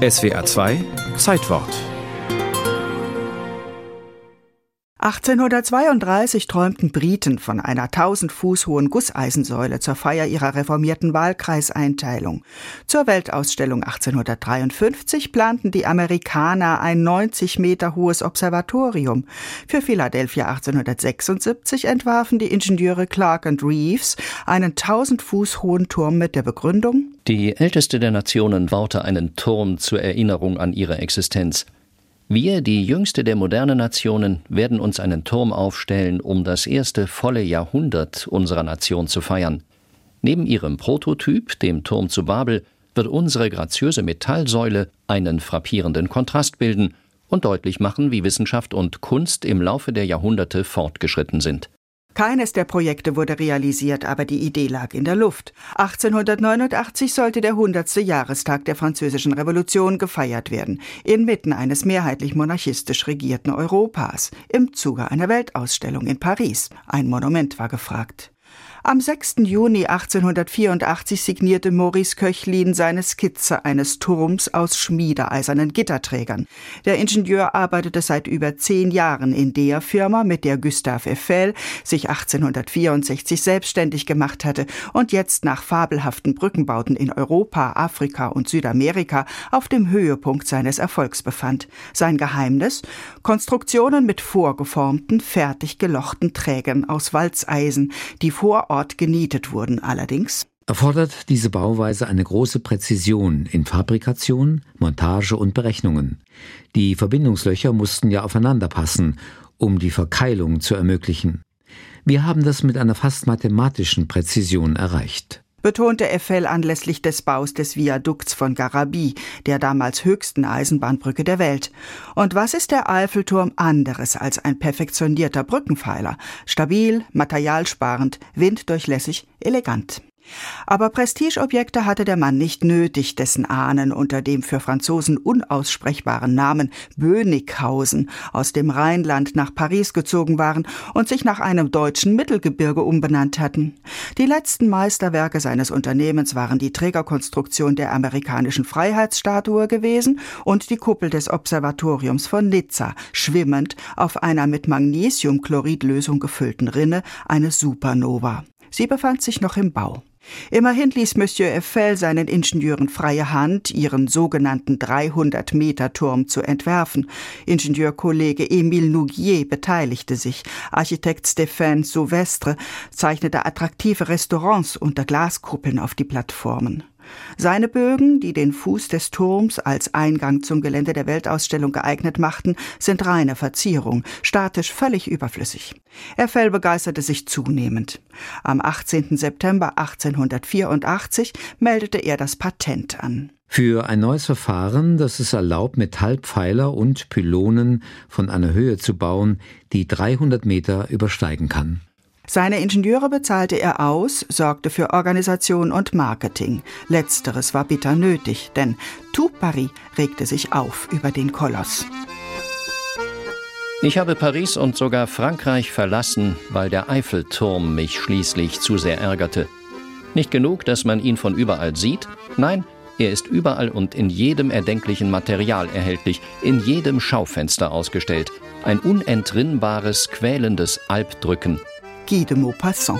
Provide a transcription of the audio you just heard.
SWR 2 Zeitwort 1832 träumten Briten von einer 1000 Fuß hohen Gusseisensäule zur Feier ihrer reformierten Wahlkreiseinteilung. Zur Weltausstellung 1853 planten die Amerikaner ein 90 Meter hohes Observatorium. Für Philadelphia 1876 entwarfen die Ingenieure Clark und Reeves einen 1000 Fuß hohen Turm mit der Begründung, die älteste der Nationen baute einen Turm zur Erinnerung an ihre Existenz. Wir, die jüngste der modernen Nationen, werden uns einen Turm aufstellen, um das erste volle Jahrhundert unserer Nation zu feiern. Neben ihrem Prototyp, dem Turm zu Babel, wird unsere graziöse Metallsäule einen frappierenden Kontrast bilden und deutlich machen, wie Wissenschaft und Kunst im Laufe der Jahrhunderte fortgeschritten sind. Keines der Projekte wurde realisiert, aber die Idee lag in der Luft. 1889 sollte der 100. Jahrestag der Französischen Revolution gefeiert werden, inmitten eines mehrheitlich monarchistisch regierten Europas, im Zuge einer Weltausstellung in Paris. Ein Monument war gefragt. Am 6. Juni 1884 signierte Maurice Köchlin seine Skizze eines Turms aus schmiedeeisernen Gitterträgern. Der Ingenieur arbeitete seit über zehn Jahren in der Firma, mit der Gustave Eiffel sich 1864 selbstständig gemacht hatte und jetzt nach fabelhaften Brückenbauten in Europa, Afrika und Südamerika auf dem Höhepunkt seines Erfolgs befand. Sein Geheimnis? Konstruktionen mit vorgeformten, fertig gelochten Trägern aus Walzeisen, die vor Ort genietet wurden allerdings erfordert diese Bauweise eine große Präzision in Fabrikation, Montage und Berechnungen. Die Verbindungslöcher mussten ja aufeinander passen, um die Verkeilung zu ermöglichen. Wir haben das mit einer fast mathematischen Präzision erreicht betonte Eiffel anlässlich des Baus des Viadukts von Garabie, der damals höchsten Eisenbahnbrücke der Welt. Und was ist der Eiffelturm anderes als ein perfektionierter Brückenpfeiler? Stabil, materialsparend, winddurchlässig, elegant. Aber Prestigeobjekte hatte der Mann nicht nötig, dessen Ahnen unter dem für Franzosen unaussprechbaren Namen Bönighausen aus dem Rheinland nach Paris gezogen waren und sich nach einem deutschen Mittelgebirge umbenannt hatten. Die letzten Meisterwerke seines Unternehmens waren die Trägerkonstruktion der amerikanischen Freiheitsstatue gewesen und die Kuppel des Observatoriums von Nizza, schwimmend auf einer mit Magnesiumchloridlösung gefüllten Rinne, eine Supernova. Sie befand sich noch im Bau. Immerhin ließ Monsieur Eiffel seinen Ingenieuren freie Hand, ihren sogenannten 300-Meter-Turm zu entwerfen. Ingenieurkollege Émile Nouguier beteiligte sich. Architekt Stéphane Sauvestre zeichnete attraktive Restaurants unter Glaskuppeln auf die Plattformen. Seine Bögen, die den Fuß des Turms als Eingang zum Gelände der Weltausstellung geeignet machten, sind reine Verzierung, statisch völlig überflüssig. Eiffel begeisterte sich zunehmend. Am 18. September 1884 meldete er das Patent an. Für ein neues Verfahren, das es erlaubt, Metallpfeiler und Pylonen von einer Höhe zu bauen, die 300 Meter übersteigen kann. Seine Ingenieure bezahlte er aus, sorgte für Organisation und Marketing. Letzteres war bitter nötig, denn Tout Paris regte sich auf über den Koloss. Ich habe Paris und sogar Frankreich verlassen, weil der Eiffelturm mich schließlich zu sehr ärgerte. Nicht genug, dass man ihn von überall sieht, nein, er ist überall und in jedem erdenklichen Material erhältlich, in jedem Schaufenster ausgestellt. Ein unentrinnbares, quälendes Albdrücken. Guy de Maupassant.